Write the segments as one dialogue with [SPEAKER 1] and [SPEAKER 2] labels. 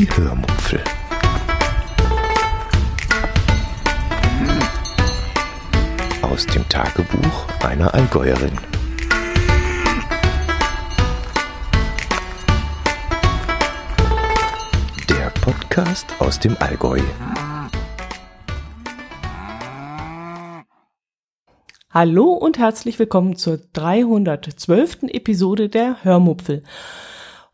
[SPEAKER 1] Die Hörmupfel. Aus dem Tagebuch einer Allgäuerin. Der Podcast aus dem Allgäu.
[SPEAKER 2] Hallo und herzlich willkommen zur 312. Episode der Hörmupfel.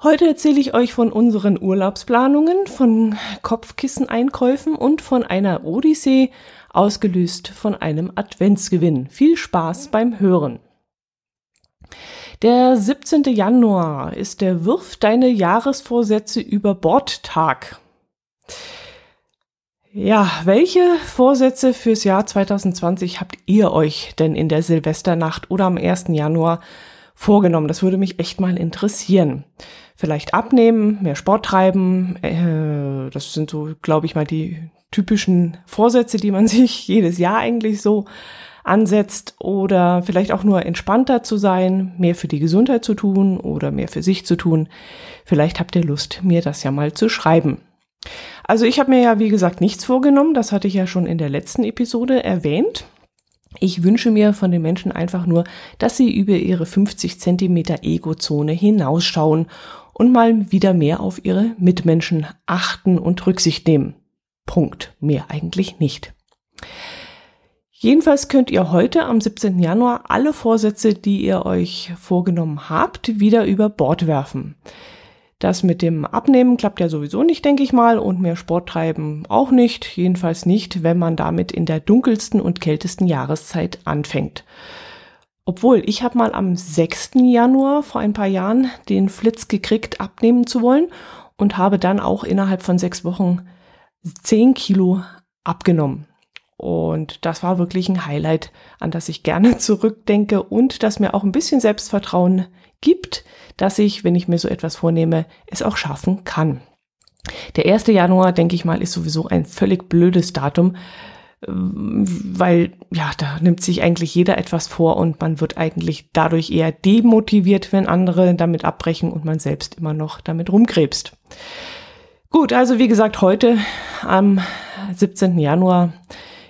[SPEAKER 2] Heute erzähle ich euch von unseren Urlaubsplanungen, von Kopfkisseneinkäufen und von einer Odyssee, ausgelöst von einem Adventsgewinn. Viel Spaß beim Hören. Der 17. Januar ist der Wirf deine Jahresvorsätze über Bord Tag. Ja, welche Vorsätze fürs Jahr 2020 habt ihr euch denn in der Silvesternacht oder am 1. Januar vorgenommen? Das würde mich echt mal interessieren. Vielleicht abnehmen, mehr Sport treiben. Äh, das sind so, glaube ich mal, die typischen Vorsätze, die man sich jedes Jahr eigentlich so ansetzt. Oder vielleicht auch nur entspannter zu sein, mehr für die Gesundheit zu tun oder mehr für sich zu tun. Vielleicht habt ihr Lust, mir das ja mal zu schreiben. Also ich habe mir ja, wie gesagt, nichts vorgenommen. Das hatte ich ja schon in der letzten Episode erwähnt. Ich wünsche mir von den Menschen einfach nur, dass sie über ihre 50 Zentimeter Ego-Zone hinausschauen und mal wieder mehr auf ihre Mitmenschen achten und Rücksicht nehmen. Punkt. Mehr eigentlich nicht. Jedenfalls könnt ihr heute am 17. Januar alle Vorsätze, die ihr euch vorgenommen habt, wieder über Bord werfen. Das mit dem Abnehmen klappt ja sowieso nicht, denke ich mal, und mehr Sport treiben auch nicht, jedenfalls nicht, wenn man damit in der dunkelsten und kältesten Jahreszeit anfängt. Obwohl, ich habe mal am 6. Januar vor ein paar Jahren den Flitz gekriegt, abnehmen zu wollen und habe dann auch innerhalb von sechs Wochen 10 Kilo abgenommen. Und das war wirklich ein Highlight, an das ich gerne zurückdenke und das mir auch ein bisschen Selbstvertrauen gibt, dass ich, wenn ich mir so etwas vornehme, es auch schaffen kann. Der 1. Januar, denke ich mal, ist sowieso ein völlig blödes Datum, weil ja, da nimmt sich eigentlich jeder etwas vor und man wird eigentlich dadurch eher demotiviert, wenn andere damit abbrechen und man selbst immer noch damit rumkrebst. Gut, also wie gesagt, heute am 17. Januar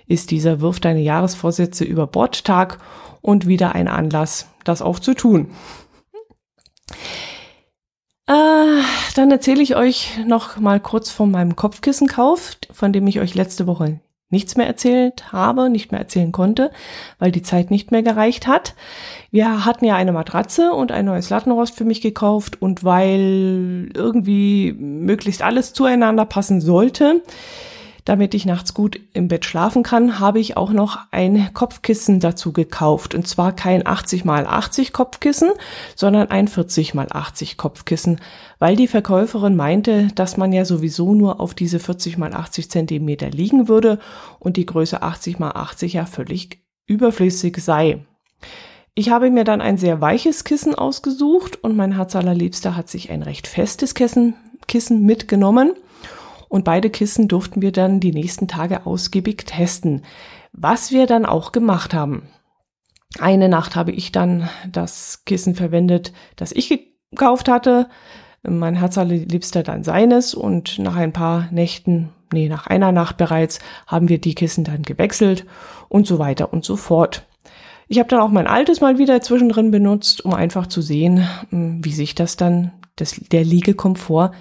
[SPEAKER 2] ist dieser Wirf deine Jahresvorsätze über Bord Tag und wieder ein Anlass, das auch zu tun. Äh, dann erzähle ich euch noch mal kurz von meinem Kopfkissenkauf, von dem ich euch letzte Woche nichts mehr erzählt habe, nicht mehr erzählen konnte, weil die Zeit nicht mehr gereicht hat. Wir hatten ja eine Matratze und ein neues Lattenrost für mich gekauft und weil irgendwie möglichst alles zueinander passen sollte, damit ich nachts gut im Bett schlafen kann, habe ich auch noch ein Kopfkissen dazu gekauft. Und zwar kein 80 mal 80 Kopfkissen, sondern ein 40 mal 80 Kopfkissen, weil die Verkäuferin meinte, dass man ja sowieso nur auf diese 40 mal 80 Zentimeter liegen würde und die Größe 80 mal 80 ja völlig überflüssig sei. Ich habe mir dann ein sehr weiches Kissen ausgesucht und mein Herz allerliebster hat sich ein recht festes Kissen, Kissen mitgenommen und beide Kissen durften wir dann die nächsten Tage ausgiebig testen, was wir dann auch gemacht haben. Eine Nacht habe ich dann das Kissen verwendet, das ich gekauft hatte, mein Herzallerliebster dann seines und nach ein paar Nächten, nee, nach einer Nacht bereits, haben wir die Kissen dann gewechselt und so weiter und so fort. Ich habe dann auch mein altes mal wieder zwischendrin benutzt, um einfach zu sehen, hm, wie sich das dann, das, der Liegekomfort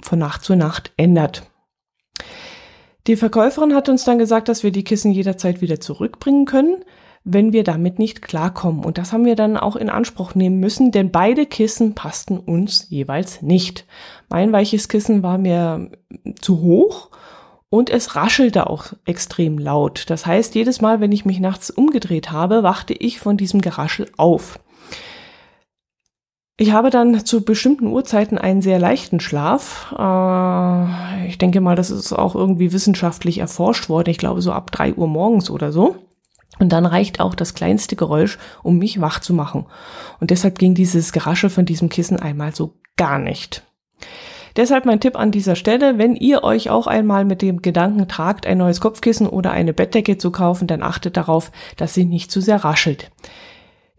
[SPEAKER 2] von Nacht zu Nacht ändert. Die Verkäuferin hat uns dann gesagt, dass wir die Kissen jederzeit wieder zurückbringen können, wenn wir damit nicht klarkommen. Und das haben wir dann auch in Anspruch nehmen müssen, denn beide Kissen passten uns jeweils nicht. Mein weiches Kissen war mir zu hoch und es raschelte auch extrem laut. Das heißt, jedes Mal, wenn ich mich nachts umgedreht habe, wachte ich von diesem Geraschel auf. Ich habe dann zu bestimmten Uhrzeiten einen sehr leichten Schlaf. Äh, ich denke mal, das ist auch irgendwie wissenschaftlich erforscht worden. Ich glaube so ab drei Uhr morgens oder so. Und dann reicht auch das kleinste Geräusch, um mich wach zu machen. Und deshalb ging dieses Gerasche von diesem Kissen einmal so gar nicht. Deshalb mein Tipp an dieser Stelle, wenn ihr euch auch einmal mit dem Gedanken tragt, ein neues Kopfkissen oder eine Bettdecke zu kaufen, dann achtet darauf, dass sie nicht zu sehr raschelt.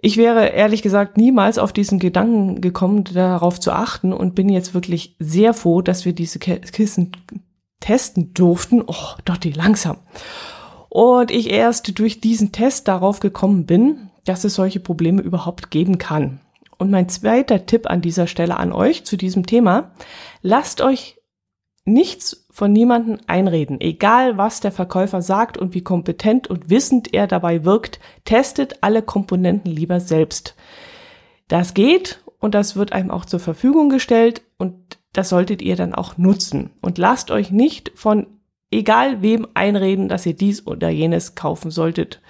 [SPEAKER 2] Ich wäre ehrlich gesagt niemals auf diesen Gedanken gekommen, darauf zu achten und bin jetzt wirklich sehr froh, dass wir diese Kissen testen durften. Oh, Dotti, langsam. Und ich erst durch diesen Test darauf gekommen bin, dass es solche Probleme überhaupt geben kann. Und mein zweiter Tipp an dieser Stelle an euch zu diesem Thema, lasst euch nichts von niemanden einreden. Egal, was der Verkäufer sagt und wie kompetent und wissend er dabei wirkt, testet alle Komponenten lieber selbst. Das geht und das wird einem auch zur Verfügung gestellt und das solltet ihr dann auch nutzen. Und lasst euch nicht von egal wem einreden, dass ihr dies oder jenes kaufen solltet.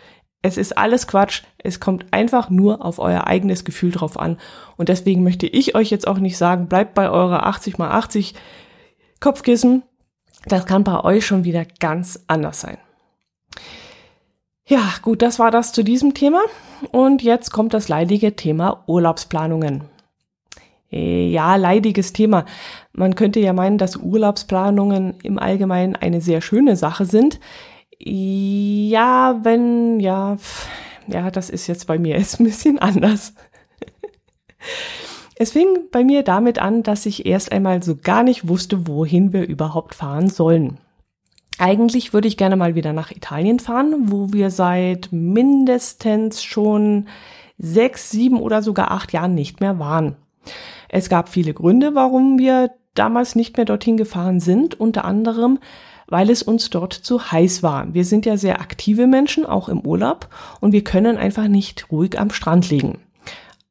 [SPEAKER 2] Es ist alles Quatsch. Es kommt einfach nur auf euer eigenes Gefühl drauf an. Und deswegen möchte ich euch jetzt auch nicht sagen, bleibt bei eurer 80 mal 80 Kopfkissen. Das kann bei euch schon wieder ganz anders sein. Ja, gut, das war das zu diesem Thema. Und jetzt kommt das leidige Thema Urlaubsplanungen. Äh, ja, leidiges Thema. Man könnte ja meinen, dass Urlaubsplanungen im Allgemeinen eine sehr schöne Sache sind. Ja, wenn, ja, ja, das ist jetzt bei mir jetzt ein bisschen anders. Es fing bei mir damit an, dass ich erst einmal so gar nicht wusste, wohin wir überhaupt fahren sollen. Eigentlich würde ich gerne mal wieder nach Italien fahren, wo wir seit mindestens schon sechs, sieben oder sogar acht Jahren nicht mehr waren. Es gab viele Gründe, warum wir damals nicht mehr dorthin gefahren sind, unter anderem, weil es uns dort zu heiß war. Wir sind ja sehr aktive Menschen, auch im Urlaub, und wir können einfach nicht ruhig am Strand liegen.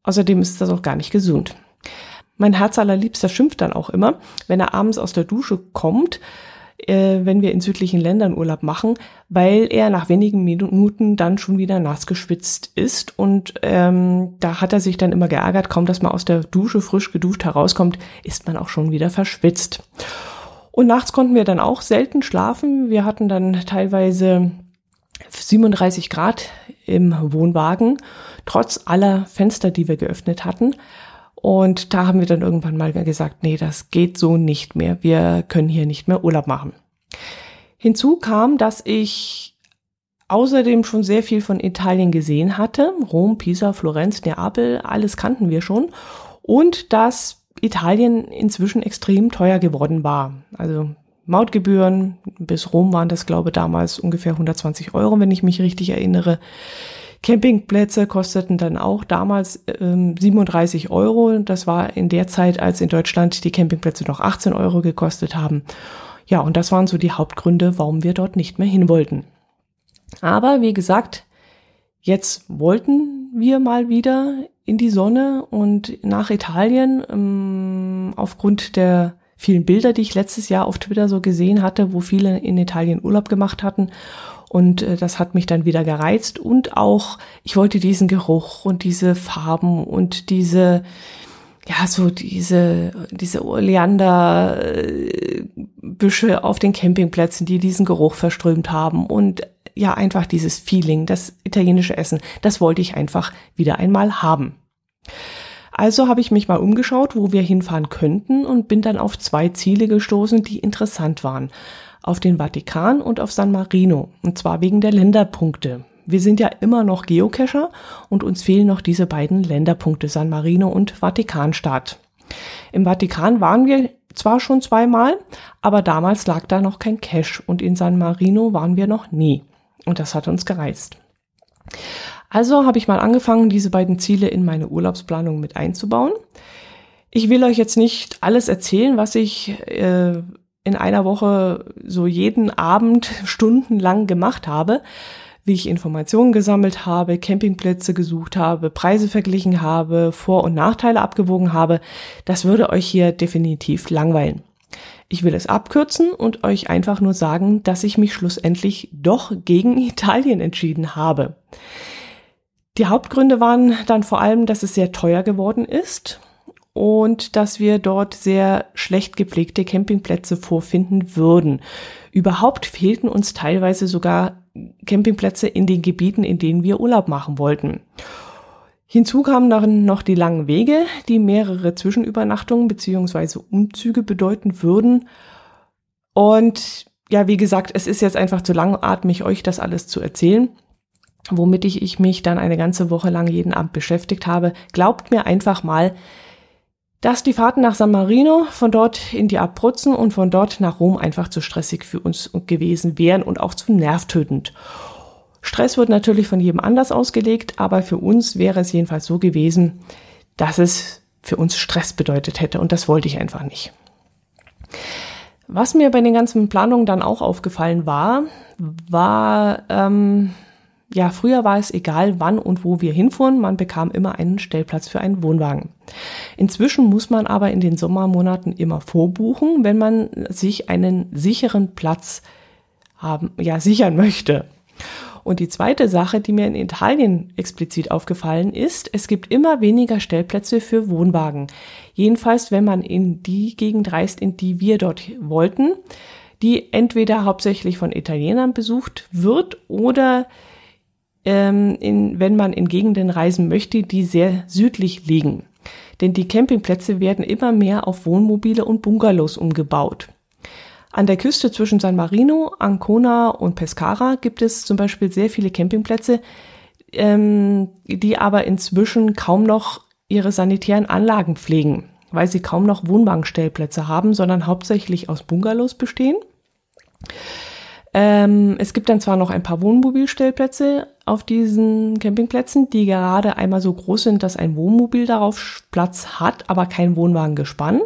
[SPEAKER 2] Außerdem ist das auch gar nicht gesund. Mein Herz allerliebster schimpft dann auch immer, wenn er abends aus der Dusche kommt, äh, wenn wir in südlichen Ländern Urlaub machen, weil er nach wenigen Minuten dann schon wieder nass geschwitzt ist. Und ähm, da hat er sich dann immer geärgert, kaum dass man aus der Dusche frisch geduscht herauskommt, ist man auch schon wieder verschwitzt. Und nachts konnten wir dann auch selten schlafen. Wir hatten dann teilweise 37 Grad im Wohnwagen, trotz aller Fenster, die wir geöffnet hatten. Und da haben wir dann irgendwann mal gesagt, nee, das geht so nicht mehr. Wir können hier nicht mehr Urlaub machen. Hinzu kam, dass ich außerdem schon sehr viel von Italien gesehen hatte. Rom, Pisa, Florenz, Neapel, alles kannten wir schon. Und dass Italien inzwischen extrem teuer geworden war. Also Mautgebühren bis Rom waren das, glaube ich, damals ungefähr 120 Euro, wenn ich mich richtig erinnere. Campingplätze kosteten dann auch damals ähm, 37 Euro. Das war in der Zeit, als in Deutschland die Campingplätze noch 18 Euro gekostet haben. Ja, und das waren so die Hauptgründe, warum wir dort nicht mehr hin wollten. Aber wie gesagt, jetzt wollten wir mal wieder in die Sonne und nach Italien ähm, aufgrund der vielen Bilder, die ich letztes Jahr auf Twitter so gesehen hatte, wo viele in Italien Urlaub gemacht hatten. Und äh, das hat mich dann wieder gereizt. Und auch, ich wollte diesen Geruch und diese Farben und diese, ja, so diese, diese Oleanderbüsche auf den Campingplätzen, die diesen Geruch verströmt haben und ja, einfach dieses Feeling, das italienische Essen, das wollte ich einfach wieder einmal haben. Also habe ich mich mal umgeschaut, wo wir hinfahren könnten und bin dann auf zwei Ziele gestoßen, die interessant waren auf den Vatikan und auf San Marino. Und zwar wegen der Länderpunkte. Wir sind ja immer noch Geocacher und uns fehlen noch diese beiden Länderpunkte, San Marino und Vatikanstaat. Im Vatikan waren wir zwar schon zweimal, aber damals lag da noch kein Cache und in San Marino waren wir noch nie. Und das hat uns gereizt. Also habe ich mal angefangen, diese beiden Ziele in meine Urlaubsplanung mit einzubauen. Ich will euch jetzt nicht alles erzählen, was ich äh, in einer Woche so jeden Abend stundenlang gemacht habe, wie ich Informationen gesammelt habe, Campingplätze gesucht habe, Preise verglichen habe, Vor- und Nachteile abgewogen habe, das würde euch hier definitiv langweilen. Ich will es abkürzen und euch einfach nur sagen, dass ich mich schlussendlich doch gegen Italien entschieden habe. Die Hauptgründe waren dann vor allem, dass es sehr teuer geworden ist und dass wir dort sehr schlecht gepflegte Campingplätze vorfinden würden. Überhaupt fehlten uns teilweise sogar Campingplätze in den Gebieten, in denen wir Urlaub machen wollten. Hinzu kamen dann noch die langen Wege, die mehrere Zwischenübernachtungen beziehungsweise Umzüge bedeuten würden. Und ja, wie gesagt, es ist jetzt einfach zu langatmig, euch das alles zu erzählen. Womit ich, ich mich dann eine ganze Woche lang jeden Abend beschäftigt habe. Glaubt mir einfach mal, dass die Fahrten nach San Marino von dort in die Abruzzen und von dort nach Rom einfach zu stressig für uns gewesen wären und auch zu nervtötend. Stress wird natürlich von jedem anders ausgelegt, aber für uns wäre es jedenfalls so gewesen, dass es für uns Stress bedeutet hätte und das wollte ich einfach nicht. Was mir bei den ganzen Planungen dann auch aufgefallen war, war, ähm, ja, früher war es egal, wann und wo wir hinfuhren, man bekam immer einen Stellplatz für einen Wohnwagen. Inzwischen muss man aber in den Sommermonaten immer vorbuchen, wenn man sich einen sicheren Platz haben, ja, sichern möchte. Und die zweite Sache, die mir in Italien explizit aufgefallen ist, es gibt immer weniger Stellplätze für Wohnwagen. Jedenfalls, wenn man in die Gegend reist, in die wir dort wollten, die entweder hauptsächlich von Italienern besucht wird oder ähm, in, wenn man in Gegenden reisen möchte, die sehr südlich liegen. Denn die Campingplätze werden immer mehr auf Wohnmobile und Bungalows umgebaut. An der Küste zwischen San Marino, Ancona und Pescara gibt es zum Beispiel sehr viele Campingplätze, ähm, die aber inzwischen kaum noch ihre sanitären Anlagen pflegen, weil sie kaum noch Wohnwagenstellplätze haben, sondern hauptsächlich aus Bungalows bestehen. Ähm, es gibt dann zwar noch ein paar Wohnmobilstellplätze auf diesen Campingplätzen, die gerade einmal so groß sind, dass ein Wohnmobil darauf Platz hat, aber kein Wohnwagengespann.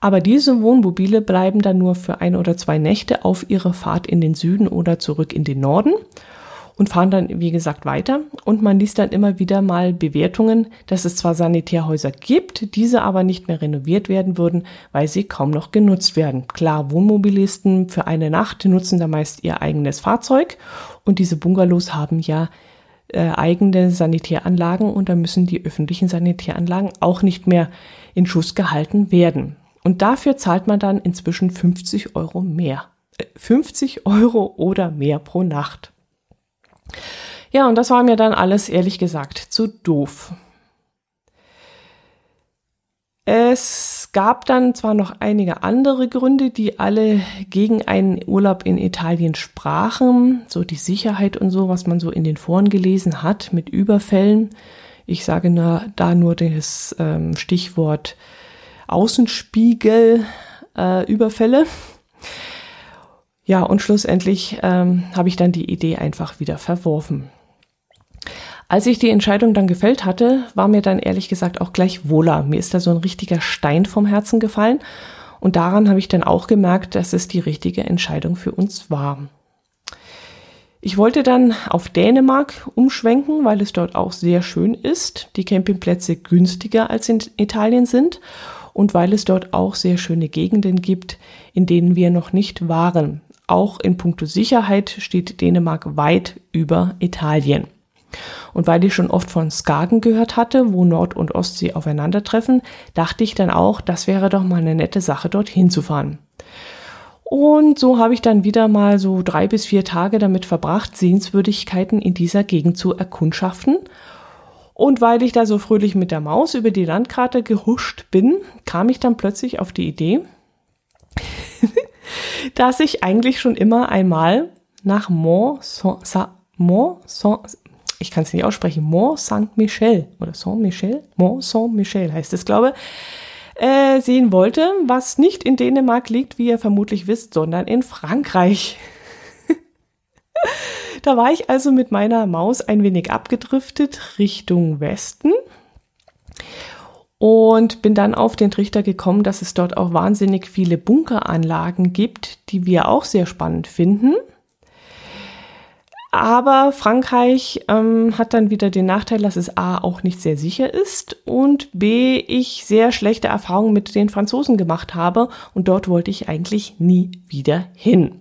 [SPEAKER 2] Aber diese Wohnmobile bleiben dann nur für ein oder zwei Nächte auf ihre Fahrt in den Süden oder zurück in den Norden und fahren dann, wie gesagt, weiter. Und man liest dann immer wieder mal Bewertungen, dass es zwar Sanitärhäuser gibt, diese aber nicht mehr renoviert werden würden, weil sie kaum noch genutzt werden. Klar, Wohnmobilisten für eine Nacht nutzen da meist ihr eigenes Fahrzeug und diese Bungalows haben ja äh, eigene Sanitäranlagen und da müssen die öffentlichen Sanitäranlagen auch nicht mehr in Schuss gehalten werden. Und dafür zahlt man dann inzwischen 50 Euro mehr. 50 äh, Euro oder mehr pro Nacht. Ja, und das war mir dann alles ehrlich gesagt zu doof. Es gab dann zwar noch einige andere Gründe, die alle gegen einen Urlaub in Italien sprachen, so die Sicherheit und so, was man so in den Foren gelesen hat mit Überfällen. Ich sage nur, da nur das ähm, Stichwort Außenspiegel, äh. Ja, und schlussendlich ähm, habe ich dann die Idee einfach wieder verworfen. Als ich die Entscheidung dann gefällt hatte, war mir dann ehrlich gesagt auch gleich wohler. Mir ist da so ein richtiger Stein vom Herzen gefallen und daran habe ich dann auch gemerkt, dass es die richtige Entscheidung für uns war. Ich wollte dann auf Dänemark umschwenken, weil es dort auch sehr schön ist, die Campingplätze günstiger als in Italien sind und weil es dort auch sehr schöne Gegenden gibt, in denen wir noch nicht waren. Auch in puncto Sicherheit steht Dänemark weit über Italien. Und weil ich schon oft von Skagen gehört hatte, wo Nord- und Ostsee aufeinandertreffen, dachte ich dann auch, das wäre doch mal eine nette Sache, dorthin zu fahren. Und so habe ich dann wieder mal so drei bis vier Tage damit verbracht, Sehenswürdigkeiten in dieser Gegend zu erkundschaften und weil ich da so fröhlich mit der Maus über die Landkarte gehuscht bin, kam ich dann plötzlich auf die Idee, dass ich eigentlich schon immer einmal nach Mont Saint, Mont Saint, ich kann es nicht aussprechen, Mont Saint-Michel oder Saint-Michel, Mont Saint-Michel heißt es, glaube äh, sehen wollte, was nicht in Dänemark liegt, wie ihr vermutlich wisst, sondern in Frankreich. Da war ich also mit meiner Maus ein wenig abgedriftet Richtung Westen und bin dann auf den Trichter gekommen, dass es dort auch wahnsinnig viele Bunkeranlagen gibt, die wir auch sehr spannend finden. Aber Frankreich ähm, hat dann wieder den Nachteil, dass es A auch nicht sehr sicher ist und B ich sehr schlechte Erfahrungen mit den Franzosen gemacht habe und dort wollte ich eigentlich nie wieder hin.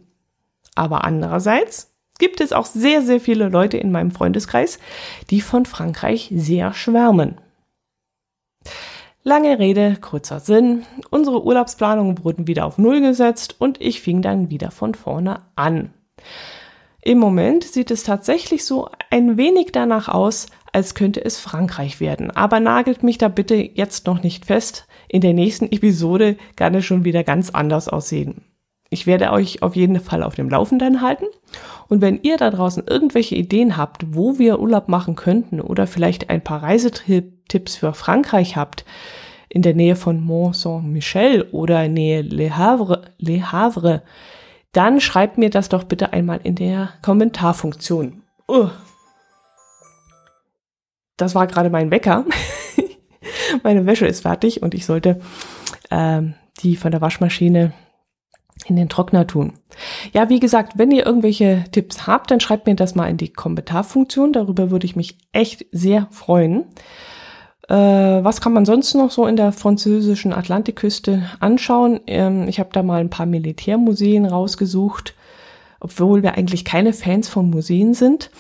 [SPEAKER 2] Aber andererseits gibt es auch sehr, sehr viele Leute in meinem Freundeskreis, die von Frankreich sehr schwärmen. Lange Rede, kurzer Sinn. Unsere Urlaubsplanungen wurden wieder auf Null gesetzt und ich fing dann wieder von vorne an. Im Moment sieht es tatsächlich so ein wenig danach aus, als könnte es Frankreich werden. Aber nagelt mich da bitte jetzt noch nicht fest. In der nächsten Episode kann es schon wieder ganz anders aussehen. Ich werde euch auf jeden Fall auf dem Laufenden halten. Und wenn ihr da draußen irgendwelche Ideen habt, wo wir Urlaub machen könnten oder vielleicht ein paar Reisetipps für Frankreich habt, in der Nähe von Mont Saint-Michel oder Nähe Le Havre, Le Havre, dann schreibt mir das doch bitte einmal in der Kommentarfunktion. Uh. Das war gerade mein Wecker. Meine Wäsche ist fertig und ich sollte ähm, die von der Waschmaschine in den Trockner tun. Ja, wie gesagt, wenn ihr irgendwelche Tipps habt, dann schreibt mir das mal in die Kommentarfunktion. Darüber würde ich mich echt sehr freuen. Äh, was kann man sonst noch so in der französischen Atlantikküste anschauen? Ähm, ich habe da mal ein paar Militärmuseen rausgesucht, obwohl wir eigentlich keine Fans von Museen sind.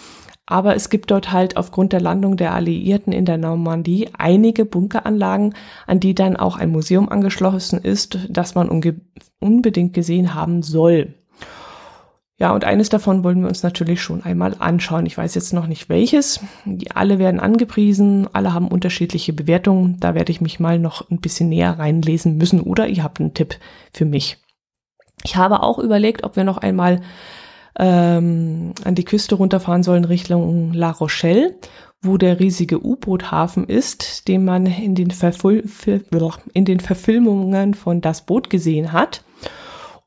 [SPEAKER 2] Aber es gibt dort halt aufgrund der Landung der Alliierten in der Normandie einige Bunkeranlagen, an die dann auch ein Museum angeschlossen ist, das man unbedingt gesehen haben soll. Ja, und eines davon wollen wir uns natürlich schon einmal anschauen. Ich weiß jetzt noch nicht welches. Die alle werden angepriesen, alle haben unterschiedliche Bewertungen. Da werde ich mich mal noch ein bisschen näher reinlesen müssen oder ihr habt einen Tipp für mich. Ich habe auch überlegt, ob wir noch einmal ähm, an die Küste runterfahren sollen Richtung La Rochelle, wo der riesige U-Boot-Hafen ist, den man in den, Verfil in den Verfilmungen von Das Boot gesehen hat.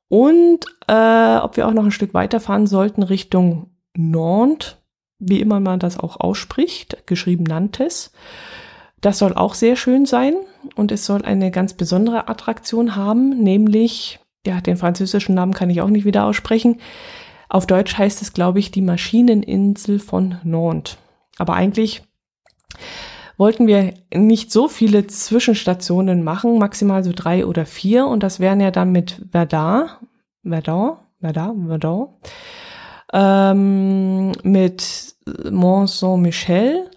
[SPEAKER 2] Und äh, ob wir auch noch ein Stück weiterfahren sollten Richtung Nantes, wie immer man das auch ausspricht, geschrieben Nantes. Das soll auch sehr schön sein und es soll eine ganz besondere Attraktion haben, nämlich, ja, den französischen Namen kann ich auch nicht wieder aussprechen, auf Deutsch heißt es, glaube ich, die Maschineninsel von Nantes. Aber eigentlich wollten wir nicht so viele Zwischenstationen machen, maximal so drei oder vier. Und das wären ja dann mit Verdun, Verdun, Verdun, Verdun, ähm, mit Mont Saint-Michel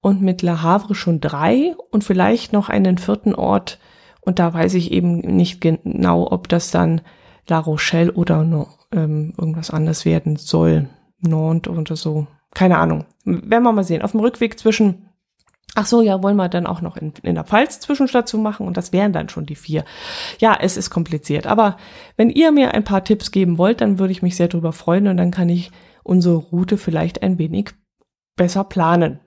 [SPEAKER 2] und mit Le Havre schon drei und vielleicht noch einen vierten Ort. Und da weiß ich eben nicht genau, ob das dann La Rochelle oder no, ähm, irgendwas anderes werden soll. Nantes oder so. Keine Ahnung. Werden wir mal sehen. Auf dem Rückweg zwischen Ach so, ja, wollen wir dann auch noch in, in der Pfalz Zwischenstation machen und das wären dann schon die vier. Ja, es ist kompliziert, aber wenn ihr mir ein paar Tipps geben wollt, dann würde ich mich sehr darüber freuen und dann kann ich unsere Route vielleicht ein wenig besser planen.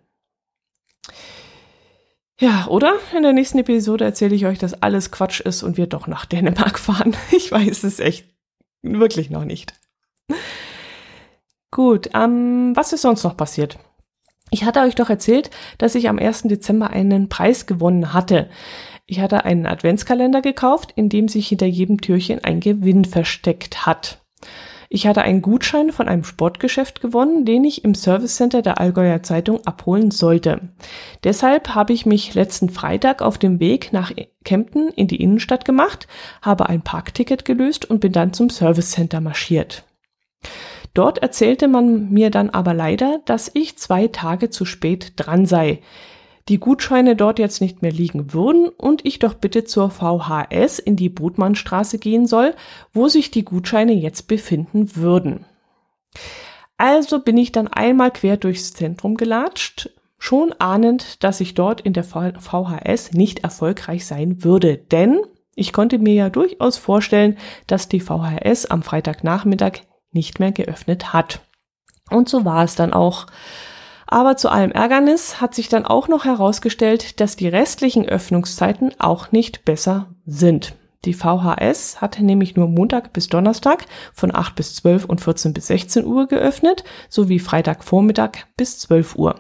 [SPEAKER 2] Ja, oder? In der nächsten Episode erzähle ich euch, dass alles Quatsch ist und wir doch nach Dänemark fahren. Ich weiß es echt wirklich noch nicht. Gut, ähm, was ist sonst noch passiert? Ich hatte euch doch erzählt, dass ich am 1. Dezember einen Preis gewonnen hatte. Ich hatte einen Adventskalender gekauft, in dem sich hinter jedem Türchen ein Gewinn versteckt hat. Ich hatte einen Gutschein von einem Sportgeschäft gewonnen, den ich im Service Center der Allgäuer Zeitung abholen sollte. Deshalb habe ich mich letzten Freitag auf dem Weg nach Kempten in die Innenstadt gemacht, habe ein Parkticket gelöst und bin dann zum Service Center marschiert. Dort erzählte man mir dann aber leider, dass ich zwei Tage zu spät dran sei die Gutscheine dort jetzt nicht mehr liegen würden und ich doch bitte zur VHS in die Brutmannstraße gehen soll, wo sich die Gutscheine jetzt befinden würden. Also bin ich dann einmal quer durchs Zentrum gelatscht, schon ahnend, dass ich dort in der VHS nicht erfolgreich sein würde, denn ich konnte mir ja durchaus vorstellen, dass die VHS am Freitagnachmittag nicht mehr geöffnet hat. Und so war es dann auch. Aber zu allem Ärgernis hat sich dann auch noch herausgestellt, dass die restlichen Öffnungszeiten auch nicht besser sind. Die VHS hatte nämlich nur Montag bis Donnerstag von 8 bis 12 und 14 bis 16 Uhr geöffnet, sowie Freitagvormittag bis 12 Uhr.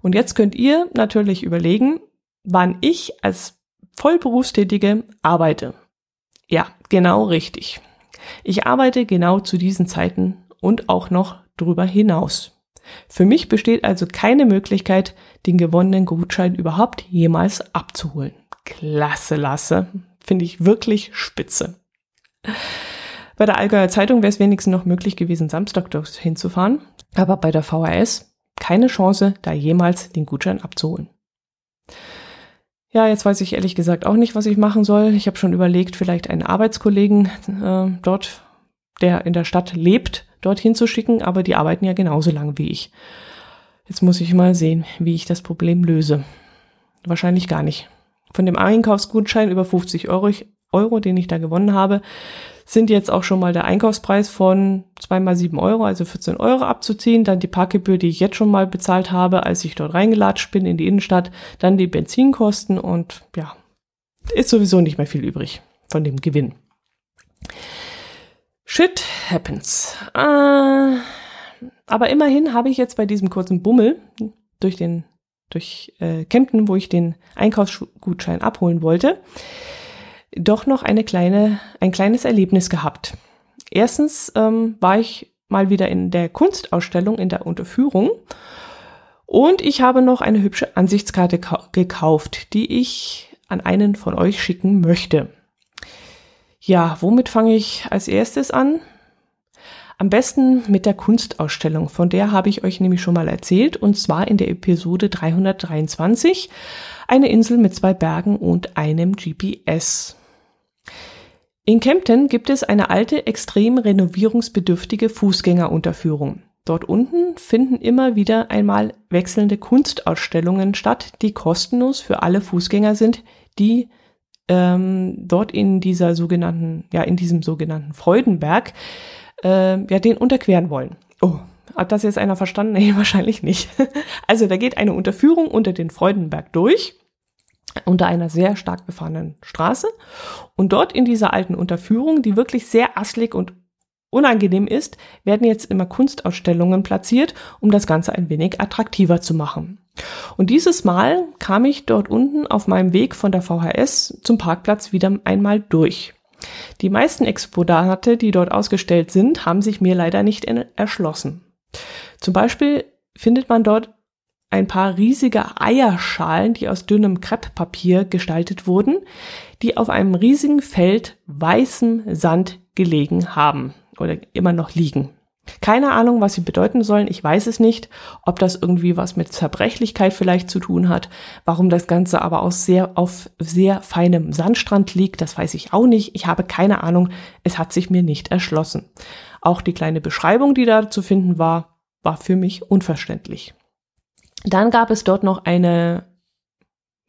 [SPEAKER 2] Und jetzt könnt ihr natürlich überlegen, wann ich als Vollberufstätige arbeite. Ja, genau richtig. Ich arbeite genau zu diesen Zeiten und auch noch drüber hinaus. Für mich besteht also keine Möglichkeit, den gewonnenen Gutschein überhaupt jemals abzuholen. Klasse, Lasse. Finde ich wirklich spitze. Bei der Allgäuer Zeitung wäre es wenigstens noch möglich gewesen, Samstag dorthin zu fahren. Aber bei der VHS keine Chance, da jemals den Gutschein abzuholen. Ja, jetzt weiß ich ehrlich gesagt auch nicht, was ich machen soll. Ich habe schon überlegt, vielleicht einen Arbeitskollegen äh, dort, der in der Stadt lebt, dorthin zu schicken, aber die arbeiten ja genauso lang wie ich. Jetzt muss ich mal sehen, wie ich das Problem löse. Wahrscheinlich gar nicht. Von dem Einkaufsgutschein über 50 Euro, Euro, den ich da gewonnen habe, sind jetzt auch schon mal der Einkaufspreis von zweimal sieben Euro, also 14 Euro abzuziehen. Dann die Parkgebühr, die ich jetzt schon mal bezahlt habe, als ich dort reingelatscht bin in die Innenstadt. Dann die Benzinkosten und ja, ist sowieso nicht mehr viel übrig von dem Gewinn. Shit happens. Äh, aber immerhin habe ich jetzt bei diesem kurzen Bummel durch den durch äh, Kempten, wo ich den Einkaufsgutschein abholen wollte, doch noch eine kleine, ein kleines Erlebnis gehabt. Erstens ähm, war ich mal wieder in der Kunstausstellung in der Unterführung und ich habe noch eine hübsche Ansichtskarte gekauft, die ich an einen von euch schicken möchte. Ja, womit fange ich als erstes an? Am besten mit der Kunstausstellung, von der habe ich euch nämlich schon mal erzählt, und zwar in der Episode 323, eine Insel mit zwei Bergen und einem GPS. In Kempten gibt es eine alte, extrem renovierungsbedürftige Fußgängerunterführung. Dort unten finden immer wieder einmal wechselnde Kunstausstellungen statt, die kostenlos für alle Fußgänger sind, die ähm, dort in dieser sogenannten, ja, in diesem sogenannten Freudenberg, äh, ja, den unterqueren wollen. Oh, hat das jetzt einer verstanden? Nee, wahrscheinlich nicht. Also da geht eine Unterführung unter den Freudenberg durch unter einer sehr stark befahrenen Straße. Und dort in dieser alten Unterführung, die wirklich sehr asslig und unangenehm ist, werden jetzt immer Kunstausstellungen platziert, um das Ganze ein wenig attraktiver zu machen. Und dieses Mal kam ich dort unten auf meinem Weg von der VHS zum Parkplatz wieder einmal durch. Die meisten Exponate, die dort ausgestellt sind, haben sich mir leider nicht erschlossen. Zum Beispiel findet man dort ein paar riesige Eierschalen, die aus dünnem Krepppapier gestaltet wurden, die auf einem riesigen Feld weißem Sand gelegen haben oder immer noch liegen. Keine Ahnung, was sie bedeuten sollen. Ich weiß es nicht, ob das irgendwie was mit Zerbrechlichkeit vielleicht zu tun hat. Warum das Ganze aber aus sehr, auf sehr feinem Sandstrand liegt, das weiß ich auch nicht. Ich habe keine Ahnung. Es hat sich mir nicht erschlossen. Auch die kleine Beschreibung, die da zu finden war, war für mich unverständlich. Dann gab es dort noch eine,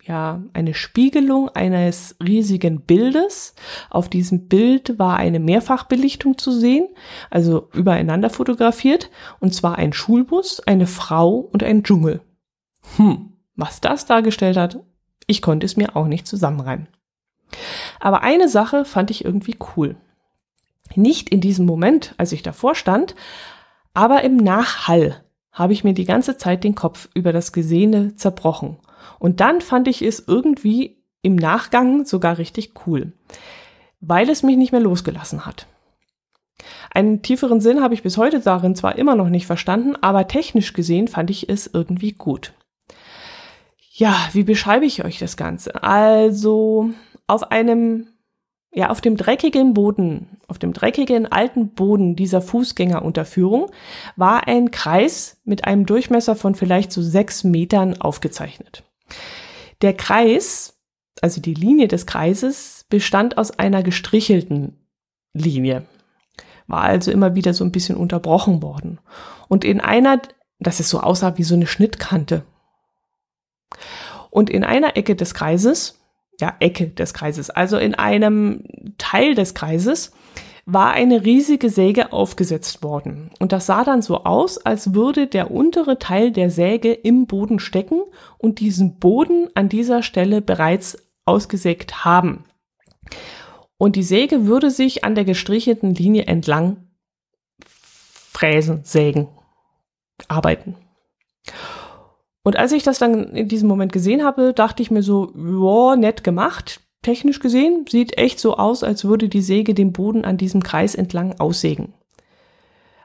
[SPEAKER 2] ja, eine Spiegelung eines riesigen Bildes. Auf diesem Bild war eine Mehrfachbelichtung zu sehen, also übereinander fotografiert, und zwar ein Schulbus, eine Frau und ein Dschungel. Hm, was das dargestellt hat, ich konnte es mir auch nicht zusammenreimen. Aber eine Sache fand ich irgendwie cool. Nicht in diesem Moment, als ich davor stand, aber im Nachhall habe ich mir die ganze Zeit den Kopf über das Gesehene zerbrochen. Und dann fand ich es irgendwie im Nachgang sogar richtig cool, weil es mich nicht mehr losgelassen hat. Einen tieferen Sinn habe ich bis heute darin zwar immer noch nicht verstanden, aber technisch gesehen fand ich es irgendwie gut. Ja, wie beschreibe ich euch das Ganze? Also auf einem ja, auf dem dreckigen Boden, auf dem dreckigen alten Boden dieser Fußgängerunterführung war ein Kreis mit einem Durchmesser von vielleicht so sechs Metern aufgezeichnet. Der Kreis, also die Linie des Kreises, bestand aus einer gestrichelten Linie, war also immer wieder so ein bisschen unterbrochen worden. Und in einer, dass es so aussah wie so eine Schnittkante. Und in einer Ecke des Kreises ja, Ecke des Kreises, also in einem Teil des Kreises, war eine riesige Säge aufgesetzt worden. Und das sah dann so aus, als würde der untere Teil der Säge im Boden stecken und diesen Boden an dieser Stelle bereits ausgesägt haben. Und die Säge würde sich an der gestrichelten Linie entlang fräsen, sägen, arbeiten. Und als ich das dann in diesem Moment gesehen habe, dachte ich mir so, wow, nett gemacht. Technisch gesehen sieht echt so aus, als würde die Säge den Boden an diesem Kreis entlang aussägen.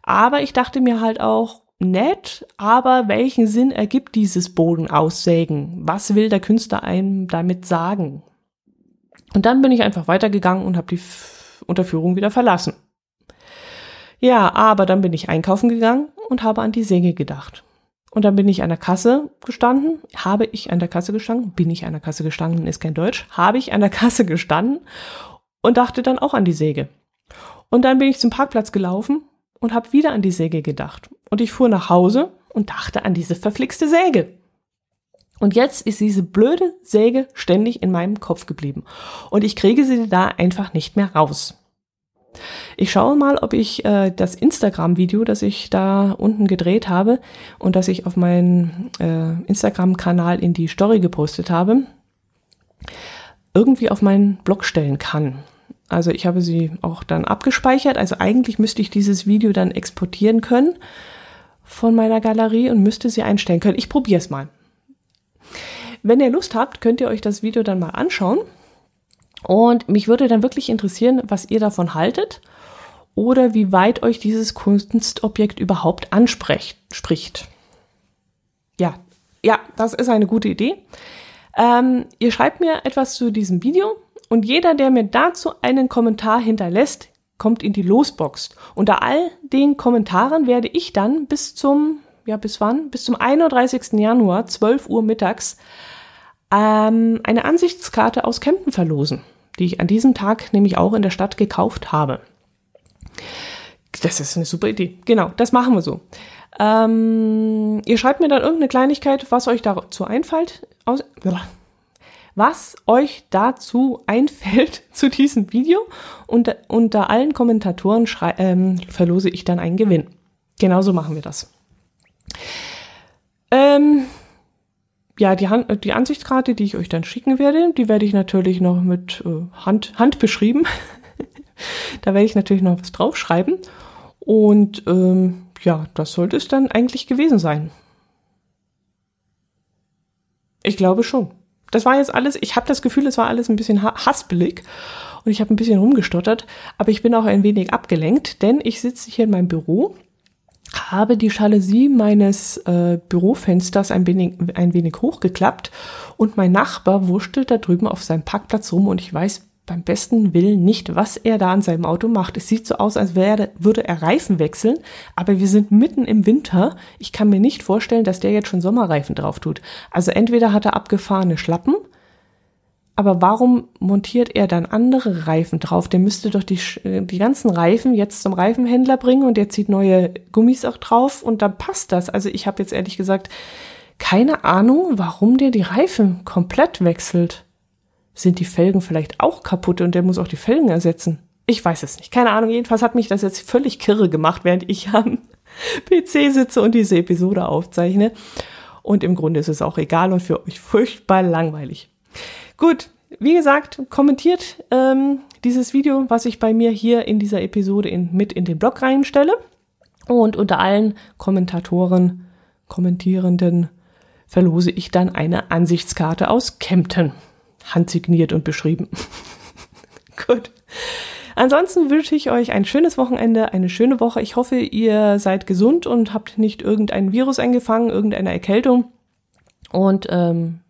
[SPEAKER 2] Aber ich dachte mir halt auch, nett, aber welchen Sinn ergibt dieses Boden aussägen? Was will der Künstler einem damit sagen? Und dann bin ich einfach weitergegangen und habe die Unterführung wieder verlassen. Ja, aber dann bin ich einkaufen gegangen und habe an die Säge gedacht. Und dann bin ich an der Kasse gestanden. Habe ich an der Kasse gestanden? Bin ich an der Kasse gestanden? Ist kein Deutsch. Habe ich an der Kasse gestanden und dachte dann auch an die Säge. Und dann bin ich zum Parkplatz gelaufen und habe wieder an die Säge gedacht. Und ich fuhr nach Hause und dachte an diese verflixte Säge. Und jetzt ist diese blöde Säge ständig in meinem Kopf geblieben. Und ich kriege sie da einfach nicht mehr raus. Ich schaue mal, ob ich äh, das Instagram-Video, das ich da unten gedreht habe und das ich auf meinen äh, Instagram-Kanal in die Story gepostet habe, irgendwie auf meinen Blog stellen kann. Also ich habe sie auch dann abgespeichert. Also eigentlich müsste ich dieses Video dann exportieren können von meiner Galerie und müsste sie einstellen können. Ich probiere es mal. Wenn ihr Lust habt, könnt ihr euch das Video dann mal anschauen. Und mich würde dann wirklich interessieren, was ihr davon haltet oder wie weit euch dieses Kunstobjekt überhaupt anspricht. Ja, ja, das ist eine gute Idee. Ähm, ihr schreibt mir etwas zu diesem Video und jeder, der mir dazu einen Kommentar hinterlässt, kommt in die Losbox. Unter all den Kommentaren werde ich dann bis zum, ja, bis wann? Bis zum 31. Januar, 12 Uhr mittags, ähm, eine Ansichtskarte aus Kempten verlosen, die ich an diesem Tag nämlich auch in der Stadt gekauft habe. Das ist eine super Idee. Genau, das machen wir so. Ähm, ihr schreibt mir dann irgendeine Kleinigkeit, was euch dazu einfällt. Aus, was euch dazu einfällt zu diesem Video. Und unter allen Kommentatoren ähm, verlose ich dann einen Gewinn. Genauso machen wir das. Ähm, ja, die, Hand, die Ansichtskarte, die ich euch dann schicken werde, die werde ich natürlich noch mit äh, Hand, Hand beschrieben. da werde ich natürlich noch was draufschreiben. Und ähm, ja, das sollte es dann eigentlich gewesen sein. Ich glaube schon das war jetzt alles, ich habe das Gefühl, es war alles ein bisschen haspelig und ich habe ein bisschen rumgestottert, aber ich bin auch ein wenig abgelenkt, denn ich sitze hier in meinem Büro, habe die Jalousie meines äh, Bürofensters ein wenig, ein wenig hochgeklappt und mein Nachbar wurschtelt da drüben auf seinem Parkplatz rum und ich weiß beim besten Willen nicht, was er da an seinem Auto macht. Es sieht so aus, als wäre, würde er Reifen wechseln, aber wir sind mitten im Winter. Ich kann mir nicht vorstellen, dass der jetzt schon Sommerreifen drauf tut. Also entweder hat er abgefahrene Schlappen, aber warum montiert er dann andere Reifen drauf? Der müsste doch die, die ganzen Reifen jetzt zum Reifenhändler bringen und der zieht neue Gummis auch drauf und dann passt das. Also ich habe jetzt ehrlich gesagt keine Ahnung, warum der die Reifen komplett wechselt sind die Felgen vielleicht auch kaputt und der muss auch die Felgen ersetzen. Ich weiß es nicht. Keine Ahnung. Jedenfalls hat mich das jetzt völlig kirre gemacht, während ich am PC sitze und diese Episode aufzeichne. Und im Grunde ist es auch egal und für euch furchtbar langweilig. Gut, wie gesagt, kommentiert ähm, dieses Video, was ich bei mir hier in dieser Episode in, mit in den Blog reinstelle. Und unter allen Kommentatoren, Kommentierenden verlose ich dann eine Ansichtskarte aus Kempten handsigniert und beschrieben. Gut. Ansonsten wünsche ich euch ein schönes Wochenende, eine schöne Woche. Ich hoffe, ihr seid gesund und habt nicht irgendein Virus eingefangen, irgendeine Erkältung. Und ähm,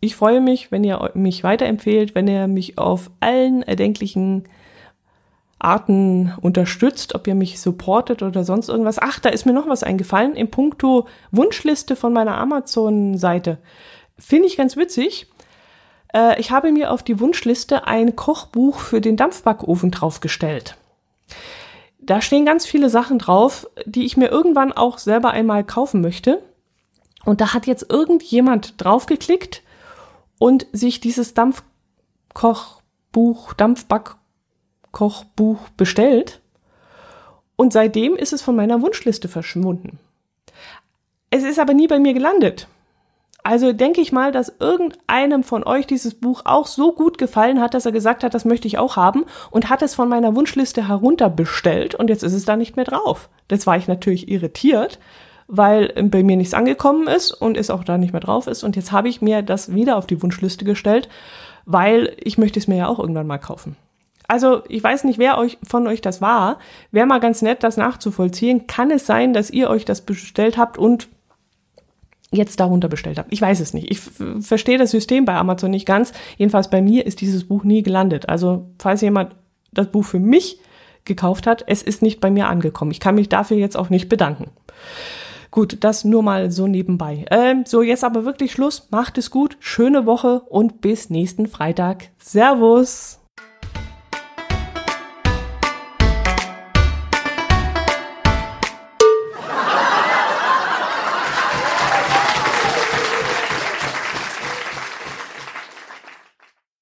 [SPEAKER 2] ich freue mich, wenn ihr mich weiterempfehlt, wenn ihr mich auf allen erdenklichen Arten unterstützt, ob ihr mich supportet oder sonst irgendwas. Ach, da ist mir noch was eingefallen. Im Punkto Wunschliste von meiner Amazon-Seite. Finde ich ganz witzig. Äh, ich habe mir auf die Wunschliste ein Kochbuch für den Dampfbackofen draufgestellt. Da stehen ganz viele Sachen drauf, die ich mir irgendwann auch selber einmal kaufen möchte. Und da hat jetzt irgendjemand draufgeklickt und sich dieses Dampfkochbuch, Dampfbackkochbuch bestellt. Und seitdem ist es von meiner Wunschliste verschwunden. Es ist aber nie bei mir gelandet. Also denke ich mal, dass irgendeinem von euch dieses Buch auch so gut gefallen hat, dass er gesagt hat, das möchte ich auch haben und hat es von meiner Wunschliste herunterbestellt und jetzt ist es da nicht mehr drauf. Das war ich natürlich irritiert, weil bei mir nichts angekommen ist und es auch da nicht mehr drauf ist und jetzt habe ich mir das wieder auf die Wunschliste gestellt, weil ich möchte es mir ja auch irgendwann mal kaufen. Also ich weiß nicht, wer euch von euch das war. Wäre mal ganz nett, das nachzuvollziehen. Kann es sein, dass ihr euch das bestellt habt und jetzt darunter bestellt habe. Ich weiß es nicht. Ich verstehe das System bei Amazon nicht ganz. Jedenfalls bei mir ist dieses Buch nie gelandet. Also falls jemand das Buch für mich gekauft hat, es ist nicht bei mir angekommen. Ich kann mich dafür jetzt auch nicht bedanken. Gut, das nur mal so nebenbei. Ähm, so, jetzt aber wirklich Schluss. Macht es gut. Schöne Woche und bis nächsten Freitag. Servus.